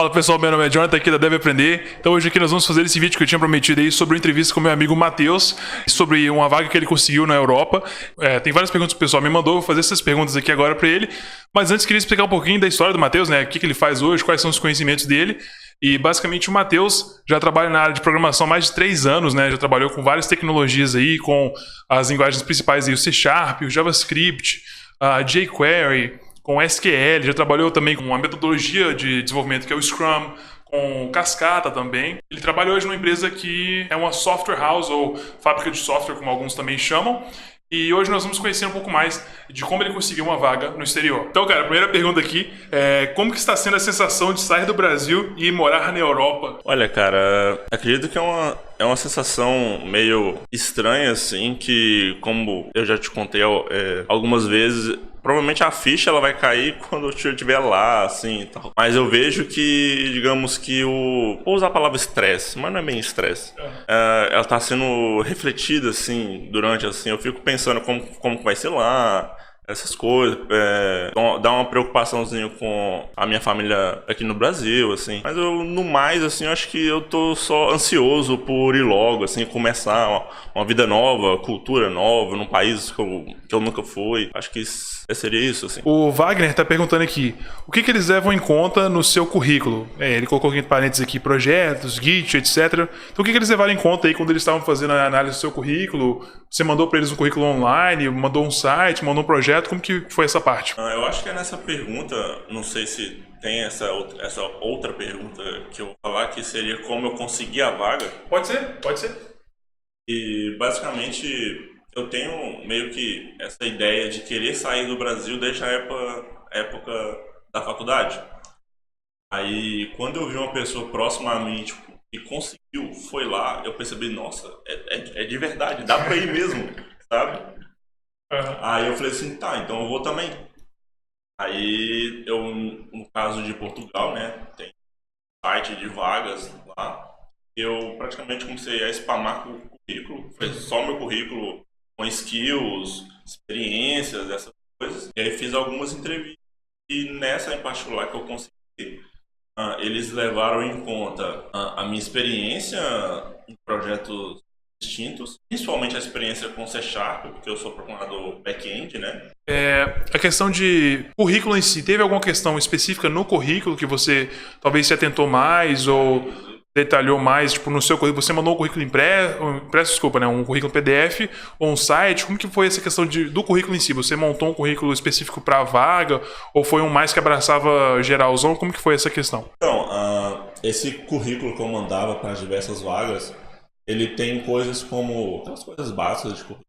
Fala pessoal, meu nome é Jonathan aqui da Deve Aprender. Então hoje aqui nós vamos fazer esse vídeo que eu tinha prometido aí sobre uma entrevista com meu amigo Matheus, sobre uma vaga que ele conseguiu na Europa. É, tem várias perguntas que o pessoal me mandou, vou fazer essas perguntas aqui agora para ele. Mas antes queria explicar um pouquinho da história do Matheus, né? O que, que ele faz hoje, quais são os conhecimentos dele. E basicamente o Matheus já trabalha na área de programação há mais de três anos, né? Já trabalhou com várias tecnologias aí, com as linguagens principais aí, o C Sharp, o JavaScript, a jQuery com SQL, já trabalhou também com uma metodologia de desenvolvimento que é o Scrum, com Cascata também. Ele trabalha hoje numa empresa que é uma software house ou fábrica de software, como alguns também chamam. E hoje nós vamos conhecer um pouco mais de como ele conseguiu uma vaga no exterior. Então, cara, a primeira pergunta aqui é como que está sendo a sensação de sair do Brasil e morar na Europa? Olha, cara, acredito que é uma, é uma sensação meio estranha, assim, que como eu já te contei é, algumas vezes, provavelmente a ficha ela vai cair quando eu estiver lá, assim, tal. Mas eu vejo que, digamos que o... Vou usar a palavra estresse, mas não é bem estresse. É, ela está sendo refletida, assim, durante, assim, eu fico pensando como, como vai ser lá, essas coisas, é, dá uma preocupaçãozinha com a minha família aqui no Brasil, assim. Mas eu, no mais, assim, eu acho que eu tô só ansioso por ir logo, assim, começar uma, uma vida nova, cultura nova, num país que eu, que eu nunca fui. Acho que seria isso, assim. O Wagner tá perguntando aqui, o que, que eles levam em conta no seu currículo? É, ele colocou em parênteses aqui, projetos, Git, etc. Então o que, que eles levaram em conta aí quando eles estavam fazendo a análise do seu currículo? Você mandou para eles um currículo online, mandou um site, mandou um projeto, como que foi essa parte? Ah, eu acho que é nessa pergunta, não sei se tem essa outra, essa outra pergunta que eu vou falar, que seria como eu consegui a vaga. Pode ser, pode ser. E basicamente eu tenho meio que essa ideia de querer sair do Brasil desde a época, época da faculdade. Aí, quando eu vi uma pessoa próxima a mim, tipo, que conseguiu, foi lá, eu percebi, nossa, é, é, é de verdade, dá pra ir mesmo, sabe? Uhum. Aí eu falei assim, tá, então eu vou também. Aí, eu, no caso de Portugal, né, tem site de vagas lá, eu praticamente comecei a spamar com o currículo, foi só meu currículo com skills, experiências, essas coisas. E aí fiz algumas entrevistas e nessa em particular que eu consegui, eles levaram em conta uh, a minha experiência em projetos distintos, principalmente a experiência com C Sharp, porque eu sou programador back-end, né? É, a questão de currículo em si, teve alguma questão específica no currículo que você talvez se atentou mais ou detalhou mais, tipo, no seu currículo, você mandou um currículo impresso, impresso, desculpa, né, um currículo PDF ou um site, como que foi essa questão de, do currículo em si? Você montou um currículo específico para a vaga ou foi um mais que abraçava geralzão? Como que foi essa questão? Então, uh, esse currículo que eu mandava para as diversas vagas, ele tem coisas como, aquelas coisas básicas de currículo,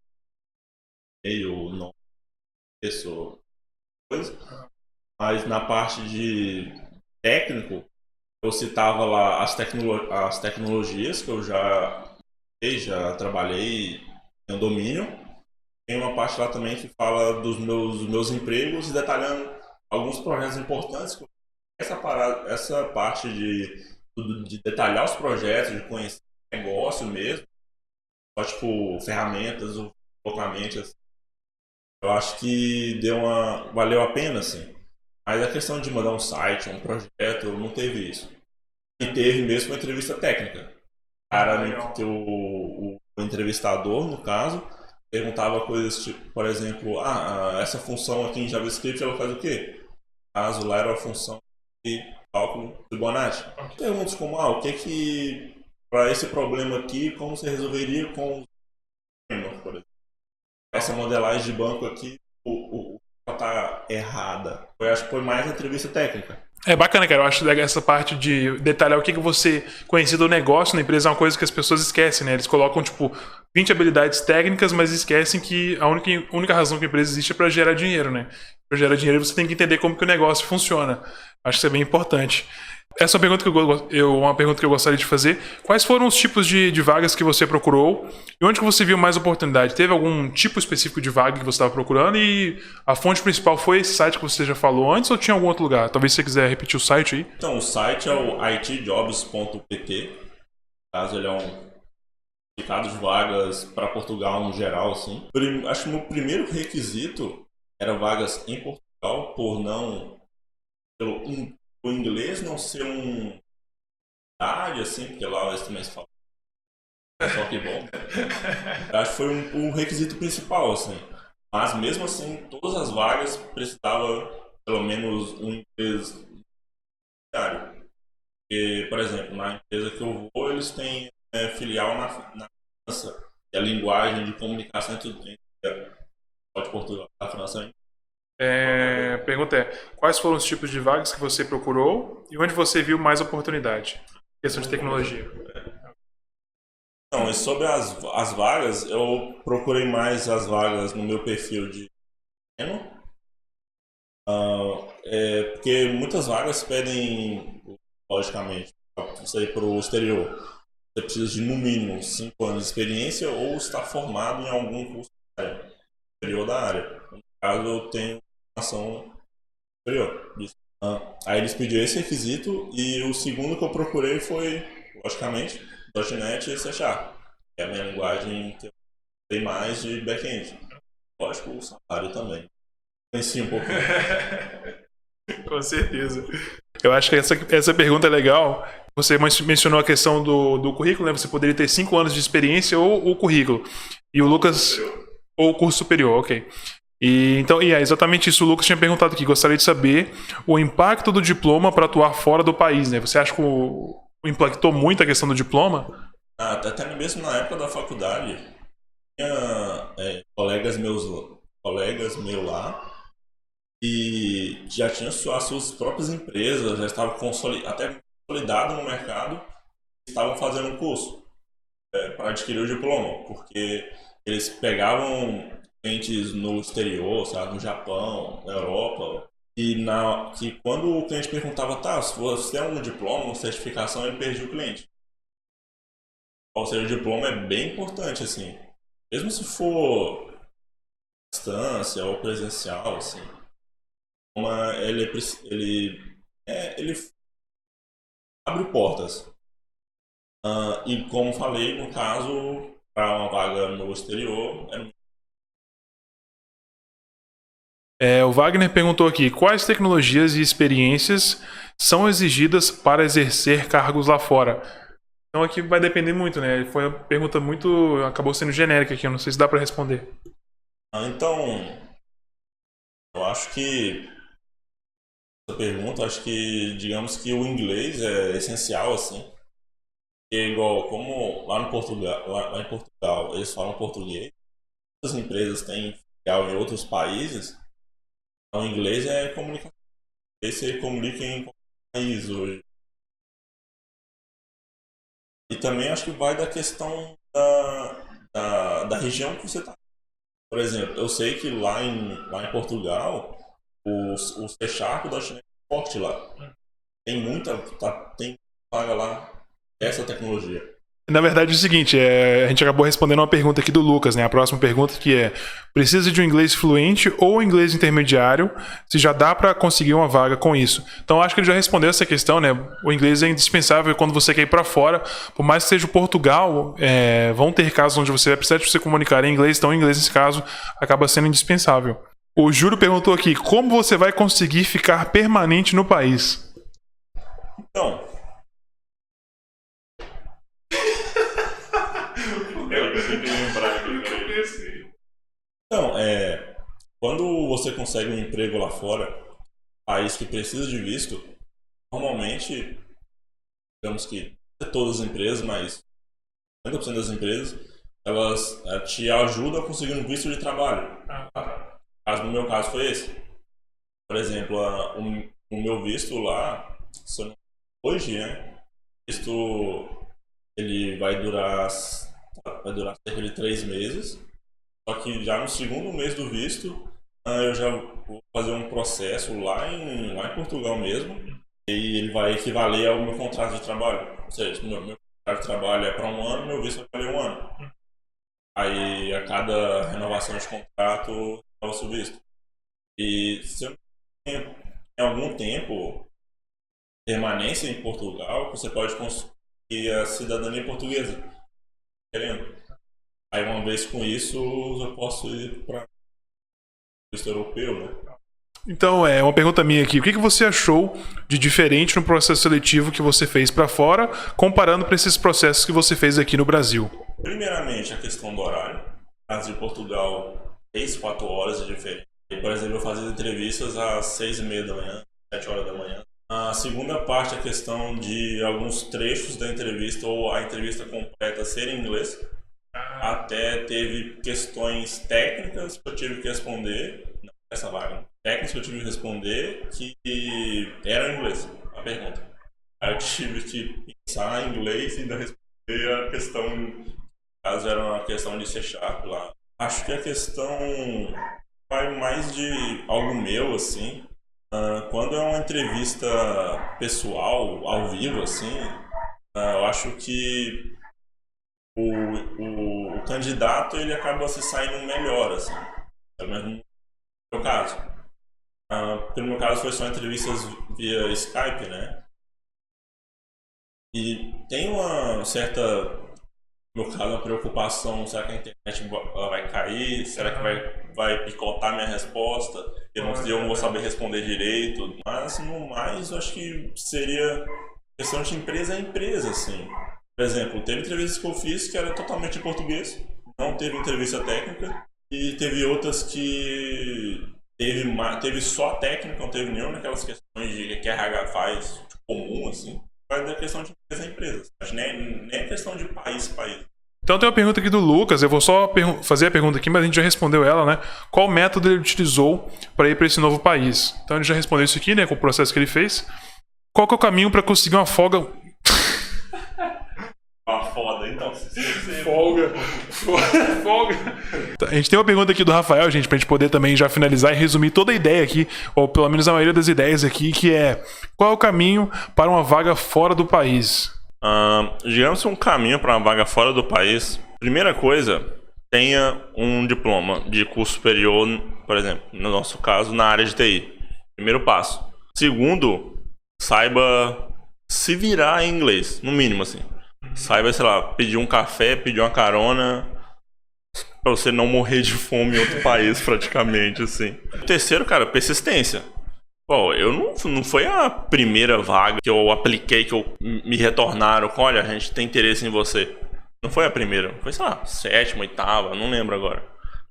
e-mail, nome, pessoa, coisa, mas na parte de técnico, eu citava lá as, tecno as tecnologias que eu já, já trabalhei em domínio. Tem uma parte lá também que fala dos meus, meus empregos e detalhando alguns projetos importantes. Essa, parada, essa parte de, de detalhar os projetos, de conhecer o negócio mesmo, só tipo ferramentas, localmente, assim, eu acho que deu uma, valeu a pena, assim. Mas a questão de mandar um site, um projeto, não teve isso. E teve mesmo uma entrevista técnica. Cara, o, o, o entrevistador, no caso, perguntava coisas tipo, por exemplo, ah, essa função aqui em JavaScript ela faz o quê? Caso lá era a função de cálculo de Fibonacci. Perguntas como, ah, o que que para esse problema aqui, como você resolveria com por exemplo. Essa modelagem de banco aqui, o, o, tá errada. Eu acho que foi mais entrevista técnica. É bacana, cara. Eu acho essa parte de detalhar o que, que você conhecia do negócio na empresa é uma coisa que as pessoas esquecem, né? Eles colocam, tipo, 20 habilidades técnicas, mas esquecem que a única, única razão que a empresa existe é para gerar dinheiro, né? Para gerar dinheiro você tem que entender como que o negócio funciona. Acho que isso é bem importante. Essa é uma pergunta que eu, uma pergunta que eu gostaria de fazer. Quais foram os tipos de, de vagas que você procurou e onde que você viu mais oportunidade? Teve algum tipo específico de vaga que você estava procurando e a fonte principal foi esse site que você já falou antes ou tinha algum outro lugar? Talvez você quiser repetir o site aí. Então, o site é o itjobs.pt. Caso ele é um indicado de vagas para Portugal no geral, assim. Acho que o meu primeiro requisito era vagas em Portugal, por não pelo o inglês não ser um área, assim, porque lá eles também se falam só que bom. Acho que foi um, um, requisito principal, assim. Mas mesmo assim, todas as vagas precisava pelo menos um inglês diário. Porque, por exemplo, na empresa que eu vou, eles têm é, filial na, na França. E a linguagem de comunicação entre, entre Portugal e a França é, pergunta é: quais foram os tipos de vagas que você procurou e onde você viu mais oportunidade? Questão de tecnologia. Não, e sobre as, as vagas, eu procurei mais as vagas no meu perfil de uh, é, porque muitas vagas pedem, logicamente, você ir para o exterior. Você precisa de no mínimo 5 anos de experiência ou estar formado em algum curso superior da área. No caso, eu tenho formação superior. Uh, aí eles pediram esse requisito e o segundo que eu procurei foi, logicamente, .NET e C que é a minha linguagem que eu mais de back-end. Lógico, o salário também. Influencia um pouco. Com certeza. Eu acho que essa, essa pergunta é legal. Você mencionou a questão do, do currículo, né? Você poderia ter cinco anos de experiência ou o currículo. E o Lucas. Ou o curso superior, ok. E, então, e é exatamente isso. O Lucas tinha perguntado aqui. Gostaria de saber o impacto do diploma para atuar fora do país, né? Você acha que o, impactou muito a questão do diploma? Ah, até mesmo na época da faculdade, tinha é, colegas meus, colegas meus lá e já tinham as suas próprias empresas, já estavam consolid, até consolidados no mercado, estavam fazendo um curso é, para adquirir o diploma, porque eles pegavam clientes no exterior, sabe, no Japão, na Europa, e na, que quando o cliente perguntava, tá, se você tem um diploma, uma certificação, ele perdia o cliente. Ou seja, o diploma é bem importante, assim. Mesmo se for distância ou presencial, assim. Uma, ele, ele, é, ele abre portas. Uh, e como falei, no caso, para uma vaga no exterior, é É, o Wagner perguntou aqui: quais tecnologias e experiências são exigidas para exercer cargos lá fora? Então aqui vai depender muito, né? Foi uma pergunta muito. acabou sendo genérica aqui, eu não sei se dá para responder. Ah, então. Eu acho que. Essa pergunta, acho que, digamos que o inglês é essencial, assim. Porque, igual, como lá, no Portugal, lá em Portugal eles falam português, as empresas têm filial em outros países, o inglês é comunicação. Você comunica em país hoje. E também acho que vai da questão da, da, da região que você está. Por exemplo, eu sei que lá em, lá em Portugal, o, o C Sharp da China é forte lá. Tem muita, tá, tem vaga lá essa tecnologia. Na verdade é o seguinte, é, a gente acabou respondendo uma pergunta aqui do Lucas, né? A próxima pergunta que é: precisa de um inglês fluente ou inglês intermediário? Se já dá para conseguir uma vaga com isso? Então acho que ele já respondeu essa questão, né? O inglês é indispensável quando você quer ir para fora, por mais que seja Portugal, é, vão ter casos onde você vai precisar de se comunicar em inglês, então o inglês nesse caso acaba sendo indispensável. O Júlio perguntou aqui: como você vai conseguir ficar permanente no país? Então, Então, é, quando você consegue um emprego lá fora, país que precisa de visto, normalmente, digamos que todas as empresas, mas 50% das empresas, elas é, te ajudam a conseguir um visto de trabalho. Caso no meu caso foi esse. Por exemplo, a, o, o, meu visto lá, hoje, né? Visto ele vai durar vai durar cerca de três meses só que já no segundo mês do visto, ah, eu já vou fazer um processo lá em, lá em Portugal mesmo, e ele vai equivaler ao meu contrato de trabalho. Ou seja, meu, meu contrato de trabalho é para um ano, meu visto vai valer um ano. Aí a cada renovação de contrato, renova o visto. E se eu tenho em algum tempo permanência em Portugal, você pode conseguir a cidadania portuguesa. Querendo. Aí uma vez com isso eu posso ir para o europeu, né? Então, é uma pergunta minha aqui. O que, que você achou de diferente no processo seletivo que você fez para fora, comparando para esses processos que você fez aqui no Brasil? Primeiramente, a questão do horário. Brasil e Portugal, 3, 4 horas de diferença. Por exemplo, eu fazia entrevistas às 6 e meia da manhã, 7 horas da manhã. A segunda parte a questão de alguns trechos da entrevista ou a entrevista completa ser em inglês. Até teve questões técnicas que eu tive que responder, não, essa vaga, técnicas que eu tive que responder que eram em inglês, a pergunta. Aí eu tive que pensar em inglês e ainda responder a questão, caso era uma questão de ser Sharp lá. Acho que a questão vai mais de algo meu, assim. Uh, quando é uma entrevista pessoal, ao vivo, assim, uh, eu acho que o, o, o, candidato ele acaba se saindo melhor, assim. Menos no meu caso. No meu caso foi só entrevistas via Skype, né? E tem uma certa, no caso, uma preocupação, será que a internet vai cair? Será que vai, vai picotar minha resposta? Eu não, eu não vou saber responder direito. Mas, no mais, eu acho que seria questão de empresa a empresa, assim. Por exemplo, teve entrevistas que eu fiz que era totalmente em português, não teve entrevista técnica, e teve outras que teve, teve só técnica, não teve nenhuma daquelas questões de que a RH faz tipo, comum, assim. Vai da questão de empresa a empresa. Nem, nem questão de país a país. Então tem uma pergunta aqui do Lucas, eu vou só fazer a pergunta aqui, mas a gente já respondeu ela, né? Qual método ele utilizou para ir para esse novo país? Então ele já respondeu isso aqui, né, com o processo que ele fez. Qual que é o caminho para conseguir uma folga foda, então. Folga. Folga. A gente tem uma pergunta aqui do Rafael, gente, pra gente poder também já finalizar e resumir toda a ideia aqui, ou pelo menos a maioria das ideias aqui, que é qual é o caminho para uma vaga fora do país? Uh, digamos um caminho para uma vaga fora do país. Primeira coisa, tenha um diploma de curso superior, por exemplo, no nosso caso, na área de TI. Primeiro passo. Segundo, saiba se virar em inglês, no mínimo assim. Saiba, sei lá, pedir um café, pedir uma carona pra você não morrer de fome em outro país, praticamente, assim. Terceiro, cara, persistência. Bom, eu não, não foi a primeira vaga que eu apliquei, que eu, me retornaram com, olha, a gente tem interesse em você. Não foi a primeira, foi, sei lá, sétima, oitava, não lembro agora.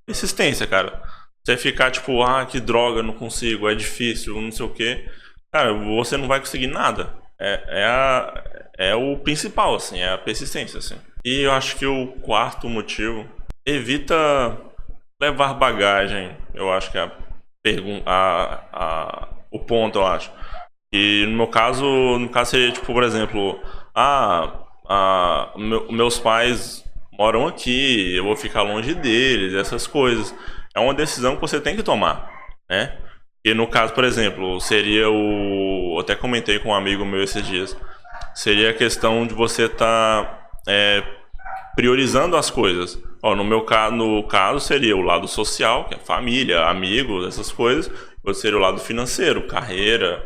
Persistência, cara. Você ficar tipo, ah, que droga, não consigo, é difícil, não sei o quê. Cara, você não vai conseguir nada. É, é, a, é o principal, assim, é a persistência, assim. E eu acho que o quarto motivo, evita levar bagagem, eu acho que é a, a, a, o ponto, eu acho. E no meu caso, no caso seria, tipo, por exemplo, ah, ah meu, meus pais moram aqui, eu vou ficar longe deles, essas coisas. É uma decisão que você tem que tomar, né? E no caso, por exemplo, seria o. Eu até comentei com um amigo meu esses dias. Seria a questão de você estar tá, é, priorizando as coisas. Ó, no meu caso, no caso, seria o lado social, que é família, amigos, essas coisas. Ou seria o lado financeiro, carreira.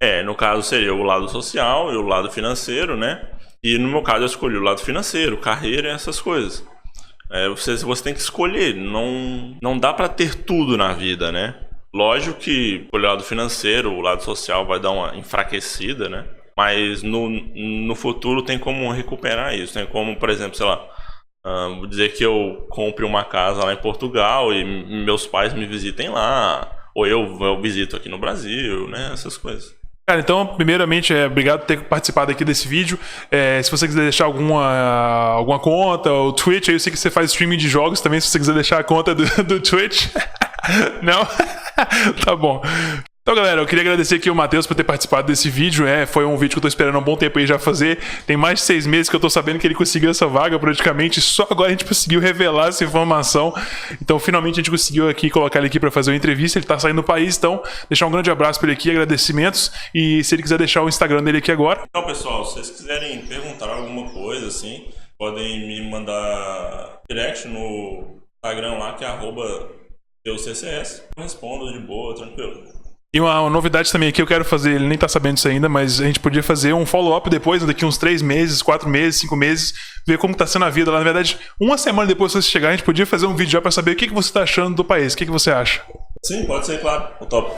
É, no caso seria o lado social e o lado financeiro, né? E no meu caso eu escolhi o lado financeiro, carreira e essas coisas. É, você, você tem que escolher, não, não dá para ter tudo na vida, né? Lógico que o lado financeiro, o lado social vai dar uma enfraquecida, né? Mas no, no futuro tem como recuperar isso. Tem como, por exemplo, sei lá, uh, dizer que eu compre uma casa lá em Portugal e meus pais me visitem lá. Ou eu, eu visito aqui no Brasil, né? Essas coisas. Cara, então, primeiramente, é, obrigado por ter participado aqui desse vídeo. É, se você quiser deixar alguma, alguma conta, o Twitch, aí eu sei que você faz streaming de jogos também, se você quiser deixar a conta do, do Twitch. Não? tá bom. Então, galera, eu queria agradecer aqui o Matheus por ter participado desse vídeo. É, foi um vídeo que eu tô esperando há um bom tempo aí já fazer. Tem mais de seis meses que eu tô sabendo que ele conseguiu essa vaga praticamente. Só agora a gente conseguiu revelar essa informação. Então, finalmente a gente conseguiu aqui colocar ele aqui para fazer uma entrevista. Ele tá saindo do país, então deixar um grande abraço para ele aqui, agradecimentos. E se ele quiser deixar o Instagram dele aqui agora. Então, pessoal, se vocês quiserem perguntar alguma coisa assim, podem me mandar direct no Instagram lá, que é arroba. Eu respondo de boa, tranquilo. E uma, novidade também aqui, eu quero fazer, ele nem tá sabendo disso ainda, mas a gente podia fazer um follow-up depois, daqui uns três meses, quatro meses, cinco meses, ver como tá sendo a vida lá. Na verdade, uma semana depois que você chegar, a gente podia fazer um vídeo já pra saber o que, que você tá achando do país, o que, que você acha. Sim, pode ser, claro. Eu topo.